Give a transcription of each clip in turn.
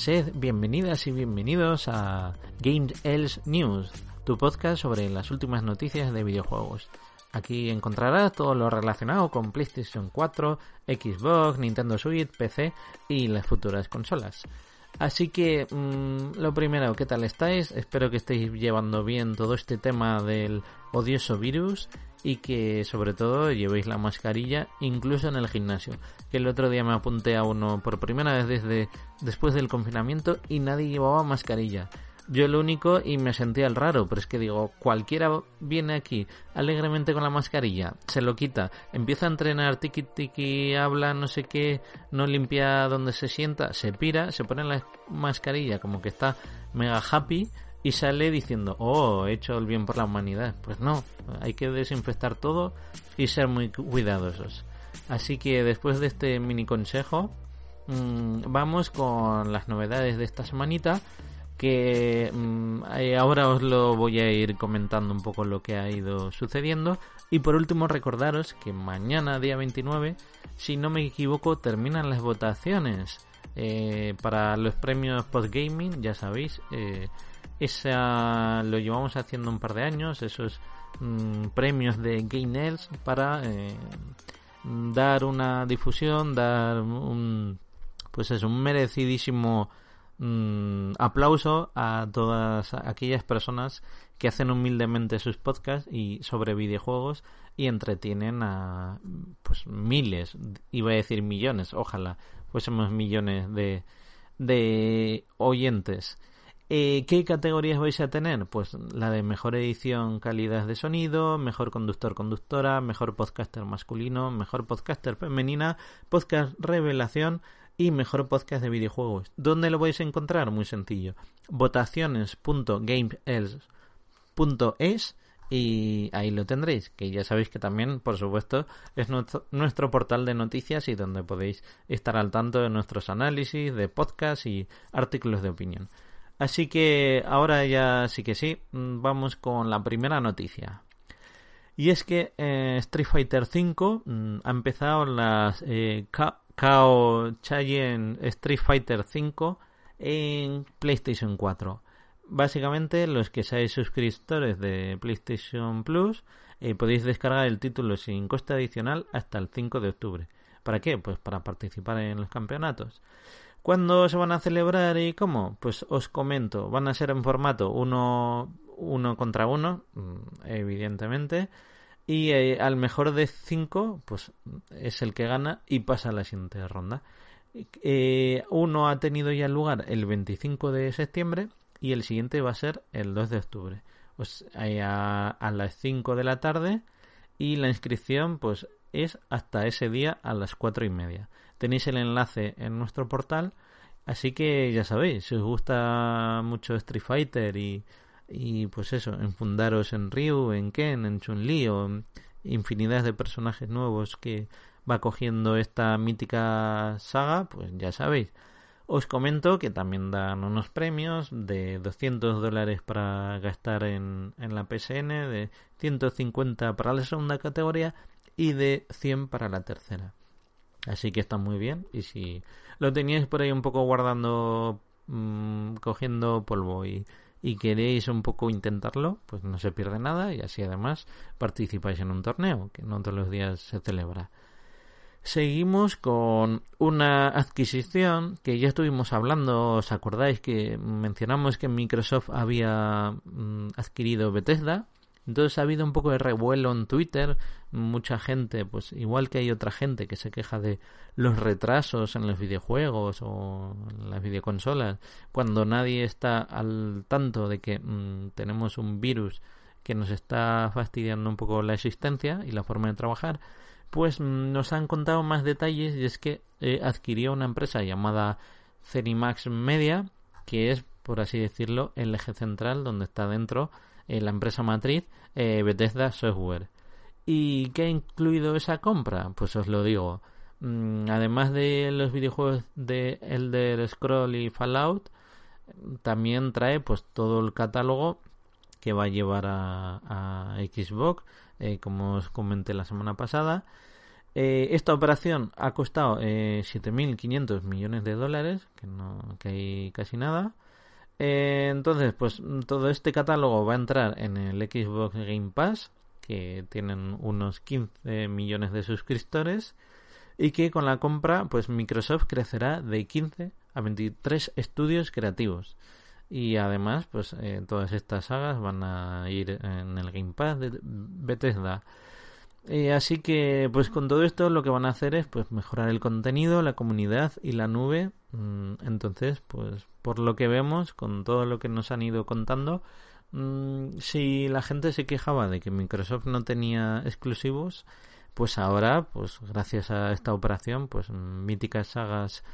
Sed bienvenidas y bienvenidos a Game Else News, tu podcast sobre las últimas noticias de videojuegos. Aquí encontrarás todo lo relacionado con PlayStation 4, Xbox, Nintendo Switch, PC y las futuras consolas. Así que, mmm, lo primero, ¿qué tal estáis? Espero que estéis llevando bien todo este tema del odioso virus y que sobre todo llevéis la mascarilla incluso en el gimnasio. Que el otro día me apunté a uno por primera vez desde después del confinamiento y nadie llevaba mascarilla. Yo lo único y me sentía el raro, pero es que digo, cualquiera viene aquí alegremente con la mascarilla, se lo quita, empieza a entrenar, tiki tiki, habla, no sé qué, no limpia donde se sienta, se pira, se pone la mascarilla como que está mega happy y sale diciendo, oh, he hecho el bien por la humanidad. Pues no, hay que desinfectar todo y ser muy cuidadosos. Así que después de este mini consejo, mmm, vamos con las novedades de esta semanita que mmm, ahora os lo voy a ir comentando un poco lo que ha ido sucediendo y por último recordaros que mañana día 29 si no me equivoco terminan las votaciones eh, para los premios Podgaming ya sabéis eh, esa lo llevamos haciendo un par de años esos mmm, premios de Game para eh, dar una difusión dar un pues es un merecidísimo mmm, aplauso a todas aquellas personas que hacen humildemente sus podcasts y sobre videojuegos y entretienen a pues miles, iba a decir millones, ojalá fuésemos millones de, de oyentes. Eh, ¿Qué categorías vais a tener? Pues la de mejor edición, calidad de sonido, mejor conductor, conductora, mejor podcaster masculino, mejor podcaster femenina, podcast revelación, y mejor podcast de videojuegos. ¿Dónde lo vais a encontrar? Muy sencillo. votaciones.gameels.es y ahí lo tendréis, que ya sabéis que también, por supuesto, es nuestro, nuestro, portal de noticias y donde podéis estar al tanto de nuestros análisis, de podcast y artículos de opinión. Así que ahora ya sí que sí, vamos con la primera noticia. Y es que eh, Street Fighter V mmm, ha empezado las eh, Kao Chayen Street Fighter V en PlayStation 4. Básicamente, los que seáis suscriptores de PlayStation Plus eh, podéis descargar el título sin coste adicional hasta el 5 de octubre. ¿Para qué? Pues para participar en los campeonatos. ¿Cuándo se van a celebrar y cómo? Pues os comento. Van a ser en formato uno, uno contra uno, mm, evidentemente y eh, al mejor de 5 pues es el que gana y pasa a la siguiente ronda. Eh, uno ha tenido ya lugar el 25 de septiembre y el siguiente va a ser el 2 de octubre. Pues a, a las 5 de la tarde y la inscripción pues es hasta ese día a las 4 y media. Tenéis el enlace en nuestro portal, así que ya sabéis, si os gusta mucho Street Fighter y pues eso, enfundaros en Ryu, en Ken, en Chun-Li o infinidad de personajes nuevos que va cogiendo esta mítica saga, pues ya sabéis. Os comento que también dan unos premios de 200 dólares para gastar en, en la PSN, de 150 para la segunda categoría y de 100 para la tercera. Así que está muy bien. Y si lo teníais por ahí un poco guardando, mmm, cogiendo polvo y y queréis un poco intentarlo, pues no se pierde nada y así además participáis en un torneo que no todos los días se celebra. Seguimos con una adquisición que ya estuvimos hablando, ¿os acordáis que mencionamos que Microsoft había mm, adquirido Bethesda? Entonces ha habido un poco de revuelo en Twitter, mucha gente, pues igual que hay otra gente que se queja de los retrasos en los videojuegos o en las videoconsolas, cuando nadie está al tanto de que mmm, tenemos un virus que nos está fastidiando un poco la existencia y la forma de trabajar, pues mmm, nos han contado más detalles y es que eh, adquirió una empresa llamada Cenimax Media, que es, por así decirlo, el eje central donde está dentro eh, la empresa matriz eh, Bethesda Software. ¿Y qué ha incluido esa compra? Pues os lo digo. Mm, además de los videojuegos de Elder Scroll y Fallout, también trae pues todo el catálogo que va a llevar a, Xbox, eh, como os comenté la semana pasada. Eh, esta operación ha costado eh, 7.500 millones de dólares, que no que hay casi nada. Eh, entonces, pues todo este catálogo va a entrar en el Xbox Game Pass, que tienen unos 15 millones de suscriptores, y que con la compra, pues Microsoft crecerá de 15 a 23 estudios creativos. Y además, pues eh, todas estas sagas van a ir en el Game Pass de Bethesda. Eh, así que, pues con todo esto lo que van a hacer es pues mejorar el contenido, la comunidad y la nube. Mm, entonces, pues por lo que vemos, con todo lo que nos han ido contando, mm, si la gente se quejaba de que Microsoft no tenía exclusivos, pues ahora, pues gracias a esta operación, pues míticas sagas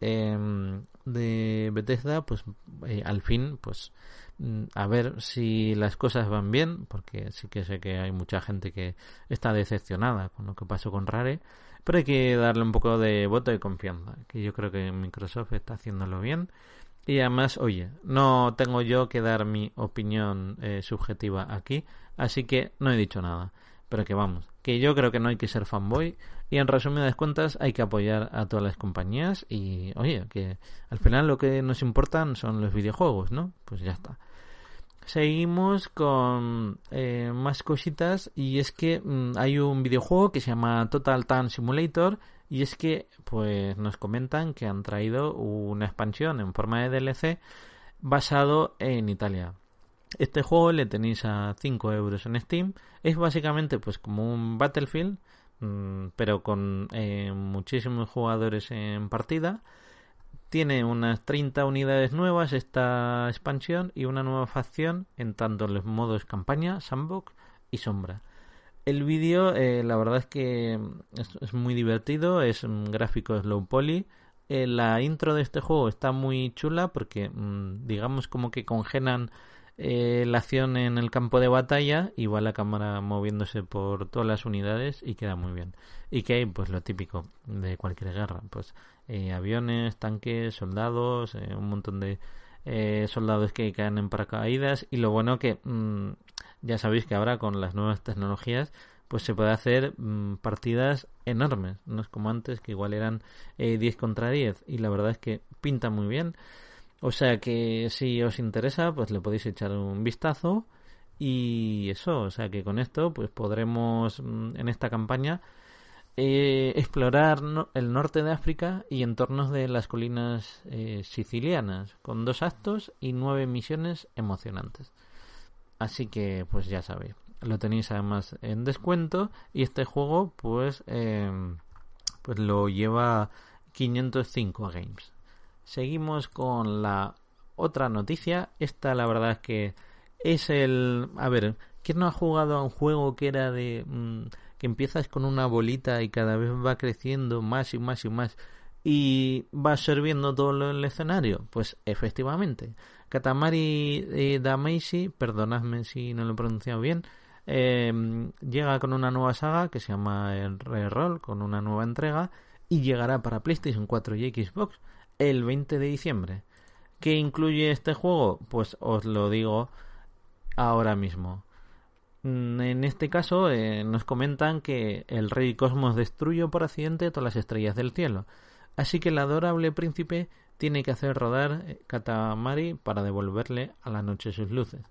em, de Bethesda, pues eh, al fin, pues mm, a ver si las cosas van bien, porque sí que sé que hay mucha gente que está decepcionada con lo que pasó con Rare, pero hay que darle un poco de voto de confianza, que yo creo que Microsoft está haciéndolo bien. Y además, oye, no tengo yo que dar mi opinión eh, subjetiva aquí, así que no he dicho nada. Pero que vamos, que yo creo que no hay que ser fanboy y en resumidas cuentas hay que apoyar a todas las compañías y oye, que al final lo que nos importan son los videojuegos, ¿no? Pues ya está. Seguimos con eh, más cositas y es que mm, hay un videojuego que se llama Total Time Simulator y es que pues nos comentan que han traído una expansión en forma de DLC basado en Italia. Este juego le tenéis a 5 euros en Steam. Es básicamente pues como un Battlefield, mm, pero con eh, muchísimos jugadores en partida. Tiene unas 30 unidades nuevas esta expansión y una nueva facción en tanto los modos campaña, sandbox y sombra. El vídeo, eh, la verdad es que es, muy divertido, es un gráfico slow poly. Eh, la intro de este juego está muy chula porque, mm, digamos, como que congelan eh, la acción en el campo de batalla y va la cámara moviéndose por todas las unidades y queda muy bien. Y que hay, pues lo típico de cualquier guerra, pues eh, aviones, tanques, soldados, eh, un montón de soldados que caen en paracaídas y lo bueno que mm, ya sabéis que ahora con las nuevas tecnologías pues se puede hacer mm, partidas enormes, no es como antes que igual eran 10 contra 10 y la verdad es que pinta muy bien. O sea que si os interesa, pues le podéis echar un vistazo y eso, o sea que con esto pues podremos mm, en esta campaña eh, explorar el norte de África y entornos de las colinas eh, sicilianas con dos actos y nueve misiones emocionantes. Así que pues ya sabéis, lo tenéis además en descuento y este juego pues em, pues lo lleva 505 games. Seguimos con la otra noticia. Esta la verdad es que es el... A ver, ¿quién no ha jugado a un juego que era de... Mm, que empiezas con una bolita y cada vez va creciendo más y más y más y va serviendo todo el escenario? Pues efectivamente. Katamari eh, Damacy, perdonadme si no lo he pronunciado bien, em, llega con una nueva saga que se llama Reroll, con una nueva entrega y llegará para PlayStation 4 y Xbox el 20 de diciembre. ¿Qué incluye este juego? Pues os lo digo ahora mismo. Mm, en este caso eh, nos comentan que el rey Cosmos destruyó por accidente todas las estrellas del cielo. Así que el adorable príncipe tiene que hacer rodar eh, Katamari para devolverle a la noche sus luces.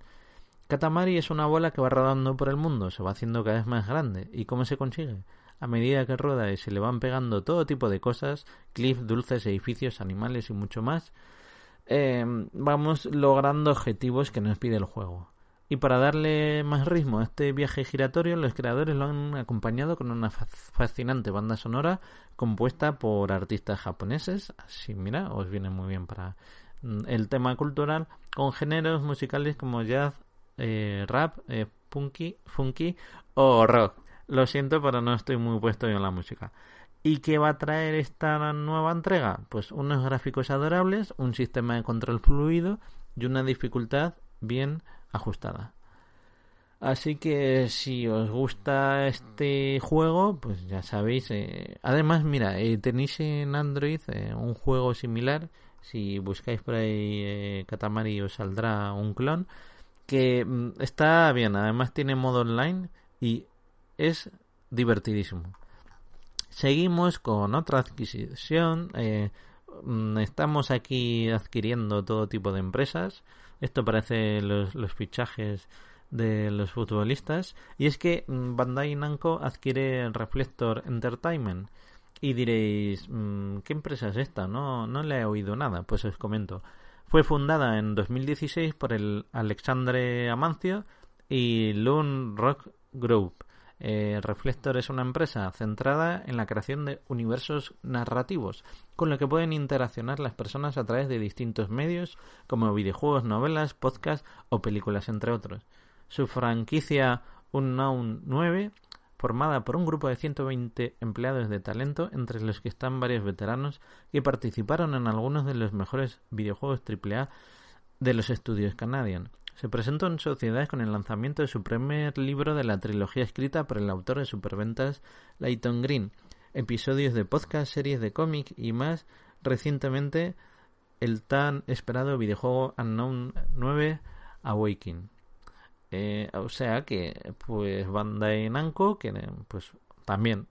Katamari es una bola que va rodando por el mundo, se va haciendo cada vez más grande. ¿Y cómo se consigue? A medida que rueda y se le van pegando todo tipo de cosas, cliffs, dulces, edificios, animales y mucho más, em, vamos logrando objetivos que nos pide el juego. Y para darle más ritmo a este viaje giratorio, los creadores lo han acompañado con una fascinante banda sonora compuesta por artistas japoneses. Así, mira, os viene muy bien para mm, el tema cultural, con géneros musicales como jazz, eh, rap, eh, punky, funky o rock. Lo siento, pero no estoy muy puesto yo en la música. ¿Y qué va a traer esta nueva entrega? Pues unos gráficos adorables, un sistema de control fluido y una dificultad bien ajustada. Así que si os gusta este juego, pues ya sabéis. Eh, además, mira, eh, tenéis en Android eh, un juego similar. Si buscáis por ahí Katamari os saldrá un clon que mm, está bien. Además tiene modo online y es divertidísimo. Seguimos con otra adquisición. Eh, mm, estamos aquí adquiriendo todo tipo de empresas. Esto parece los, fichajes de los futbolistas. Y es que mm, Bandai Namco adquiere Reflector Entertainment. Y diréis, mm, ¿qué empresa es esta? No, no le he oído nada. Pues os comento. Fue fundada en 2016 por el Alexandre Amancio y Loon Rock Group. Eh, Reflector es una empresa centrada en la creación de universos narrativos, con lo que pueden interaccionar las personas a través de distintos medios, como videojuegos, novelas, podcasts o películas, entre otros. Su franquicia Unknown 9, formada por un grupo de 120 empleados de talento, entre los que están varios veteranos que participaron en algunos de los mejores videojuegos AAA de los estudios Canadian. Se presentó en sociedad con el lanzamiento de su primer libro de la trilogía escrita por el autor de superventas Layton Green, episodios de podcast, series de cómic y más recientemente el tan esperado videojuego Unknown 9 Awakening. Eh, o sea que, pues Bandai Namco, que pues también,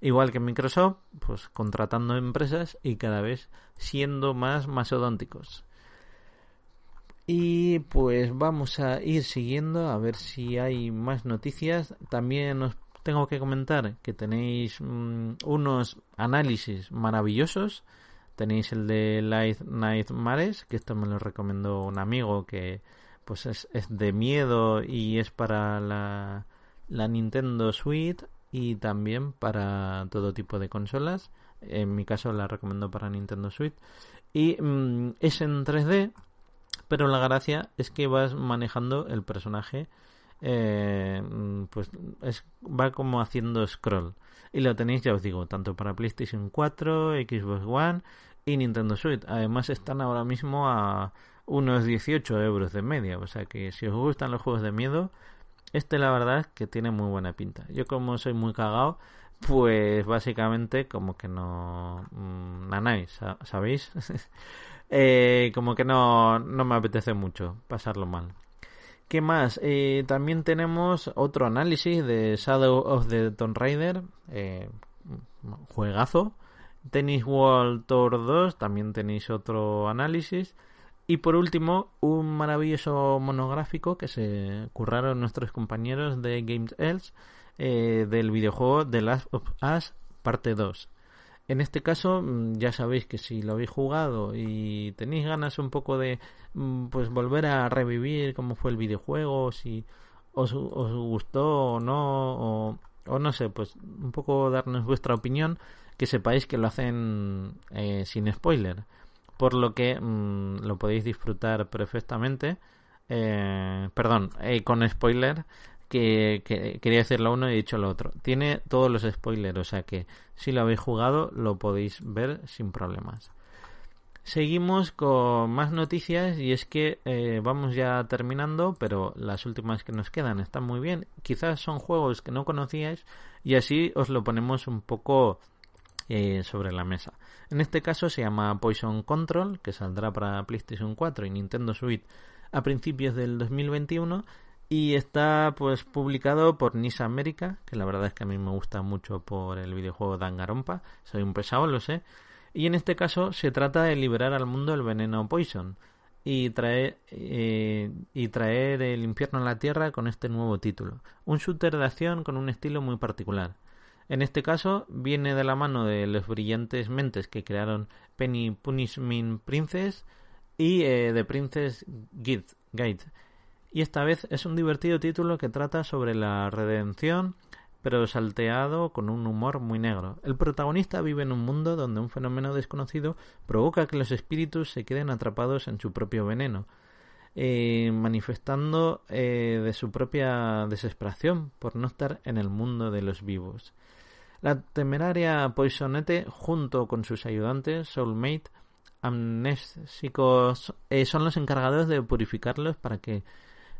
igual que Microsoft, pues contratando empresas y cada vez siendo más masodónticos. Y pues vamos a ir siguiendo a ver si hay más noticias. También os tengo que comentar que tenéis mm, unos análisis maravillosos. Tenéis el de Light Night Mares, que esto me lo recomendó un amigo que pues es, es de miedo y es para la, la Nintendo Switch y también para todo tipo de consolas. En mi caso la recomiendo para Nintendo Switch. Y mm, es en 3D, pero la gracia es que vas manejando el personaje. Eh, mm, pues es, va como haciendo scroll. Y lo tenéis, ya os digo, tanto para PlayStation 4, Xbox One y Nintendo Switch. Además están ahora mismo a unos 18 euros de media. O sea que si os gustan los juegos de miedo, este la verdad es que tiene muy buena pinta. Yo como soy muy cagado, pues básicamente como que no... Mmm, nanáis, ¿sabéis? eh, como que no, no me apetece mucho pasarlo mal. ¿Qué más? Eh, también tenemos otro análisis de Shadow of the Tomb Raider. Eh, juegazo. Tennis World Tour 2, también tenéis otro análisis. Y por último, un maravilloso monográfico que se curraron nuestros compañeros de Games Else del videojuego The Last of Us parte 2. En este caso, mm, ya sabéis que si lo habéis jugado y tenéis ganas un poco de mm, pues volver a revivir cómo fue el videojuego, si os, gustó o no, o, o, no sé, pues un poco darnos vuestra opinión, que sepáis que lo hacen eh, sin spoiler por lo que mmm, lo podéis disfrutar perfectamente. Eh, perdón, eh, con spoiler, que, que, quería decir lo uno y he dicho lo otro. Tiene todos los spoilers, o sea que si lo habéis jugado lo podéis ver sin problemas. Seguimos con más noticias y es que eh, vamos ya terminando, pero las últimas que nos quedan están muy bien. Quizás son juegos que no conocíais y así os lo ponemos un poco eh, sobre la mesa. En este caso se llama Poison Control, que saldrá para PlayStation 4 y Nintendo Switch a principios del 2021 y está pues publicado por Nisa América, que la verdad es que a mí me gusta mucho por el videojuego Dangarompa, soy un pesado, lo sé. Y en este caso se trata de liberar al mundo el veneno Poison y traer, eh, y traer el infierno a la tierra con este nuevo título. Un shooter de acción con un estilo muy particular. En este caso viene de la mano de los brillantes mentes que crearon Penny Punishment Princess y eh, The Princess Guide. Y esta vez es un divertido título que trata sobre la redención, pero salteado con un humor muy negro. El protagonista vive en un mundo donde un fenómeno desconocido provoca que los espíritus se queden atrapados en su propio veneno, eh, manifestando eh, de su propia desesperación por no estar en el mundo de los vivos. La temeraria Poisonete, junto con sus ayudantes, Soulmate, amnésicos, eh, son los encargados de purificarlos para que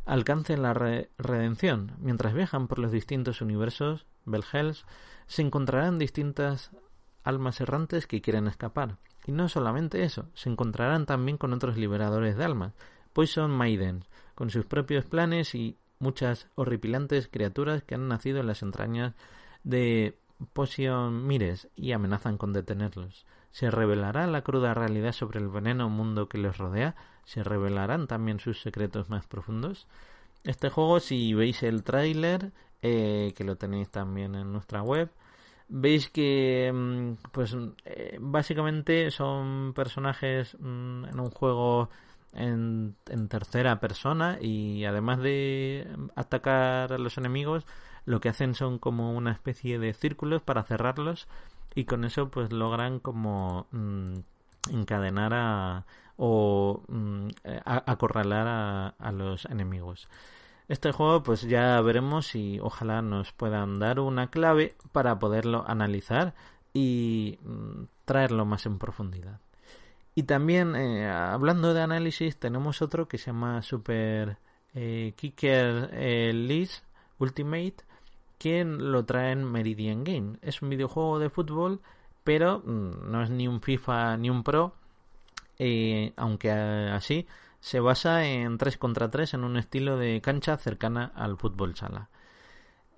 alcancen la redención. Mientras viajan por los distintos universos, Belhells, se encontrarán distintas almas errantes que quieren escapar. Y no solamente eso, se encontrarán también con otros liberadores de almas, Poison Maidens, con sus propios planes y muchas horripilantes criaturas que han nacido en las entrañas de poción mires y amenazan con detenerlos. ¿Se revelará la cruda realidad sobre el veneno mundo que los rodea? ¿Se revelarán también sus secretos más profundos? Este juego, si veis el tráiler, eh, que lo tenéis también en nuestra web, veis que mm, pues eh, básicamente son personajes mm, en un juego en, tercera persona y además de atacar a los enemigos lo que hacen son como una especie de círculos para cerrarlos y con eso pues logran como mm, encadenar a, o mm, acorralar a, los enemigos. Este juego pues ya veremos si ojalá nos puedan dar una clave para poderlo analizar y mm, traerlo más en profundidad. Y también eh, hablando de análisis tenemos otro que se llama Super eh, Kicker eh, List Ultimate que lo trae en Meridian Game. Es un videojuego de fútbol, pero mm, no es ni un FIFA ni un Pro, eh, aunque así se basa en 3 contra 3 en un estilo de cancha cercana al fútbol sala.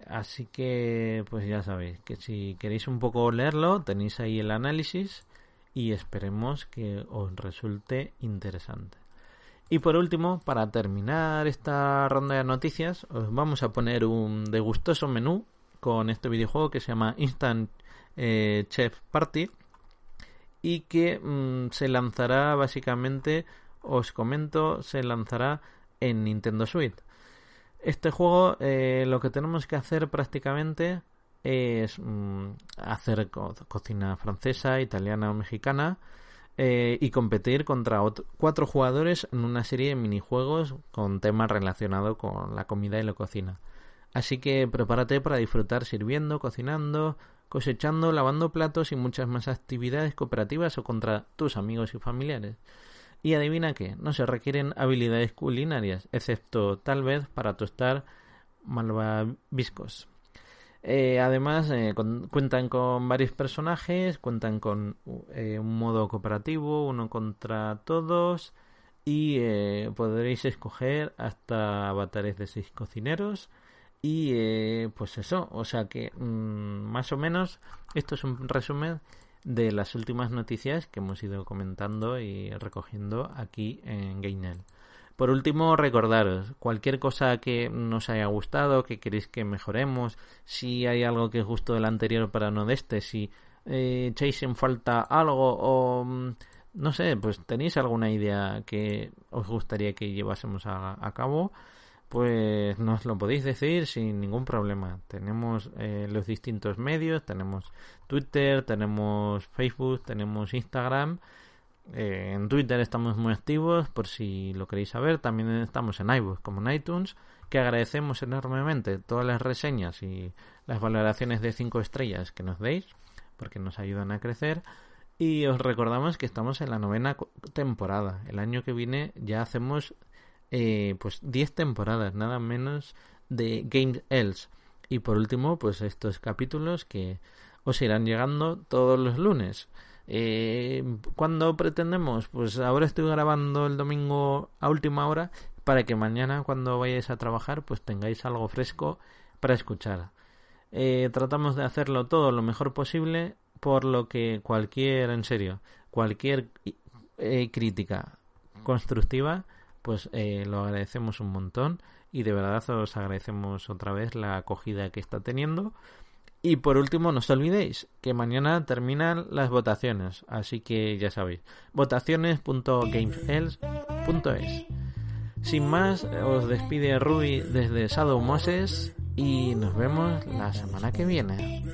Así que, pues ya sabéis que si queréis un poco leerlo, tenéis ahí el análisis y esperemos que os resulte interesante. Y por último, para terminar esta ronda de noticias, os vamos a poner un degustoso menú con este videojuego que se llama Instant eh, Chef Party y que mm, se lanzará básicamente, os comento, se lanzará en Nintendo Switch. Este juego eh, lo que tenemos que hacer prácticamente es mm, hacer cocina francesa, italiana o mexicana eh, y competir contra cuatro jugadores en una serie de minijuegos con temas relacionados con la comida y la cocina. Así que prepárate para disfrutar sirviendo, cocinando, cosechando, lavando platos y muchas más actividades cooperativas o contra tus amigos y familiares. Y adivina qué, no se requieren habilidades culinarias, excepto tal vez para tostar malvaviscos. Eh, además, eh, cuentan con varios personajes, cuentan con eh, un modo cooperativo, uno contra todos, y podréis escoger hasta avatares de seis cocineros. Y pues eso, o sea que mm, más o menos esto es un resumen de las últimas noticias que hemos ido comentando y recogiendo aquí en Gainel. Por último, recordaros, cualquier cosa que nos haya gustado, que queréis que mejoremos, si hay algo que os gustó del anterior para no de este, si eh, echáis en falta algo o mm, no sé, pues tenéis alguna idea que os gustaría que llevásemos a, cabo, pues nos lo podéis decir sin ningún problema. Tenemos eh, los distintos medios, tenemos Twitter, tenemos Facebook, tenemos Instagram eh, en Twitter estamos muy activos, por si lo queréis saber. También estamos en iBooks como en iTunes, que agradecemos enormemente todas las reseñas y las valoraciones de 5 estrellas que nos deis, porque nos ayudan a crecer. Y os recordamos que estamos en la novena temporada. El año que viene ya hacemos eh, pues 10 temporadas, nada menos de Games Else. Y por último, pues estos capítulos que os irán llegando todos los lunes. Eh, ¿Cuándo pretendemos? Pues ahora estoy grabando el domingo a última hora para que mañana cuando vayáis a trabajar pues tengáis algo fresco para escuchar. Eh, tratamos de hacerlo todo lo mejor posible por lo que cualquier, en serio, cualquier eh, crítica constructiva pues eh, lo agradecemos un montón y de verdad os agradecemos otra vez la acogida que está teniendo y por último, no os olvidéis que mañana terminan las votaciones, así que ya sabéis, votaciones.gamesels.es. Sin más, os despide Rui desde Shadow Moses y nos vemos la semana que viene.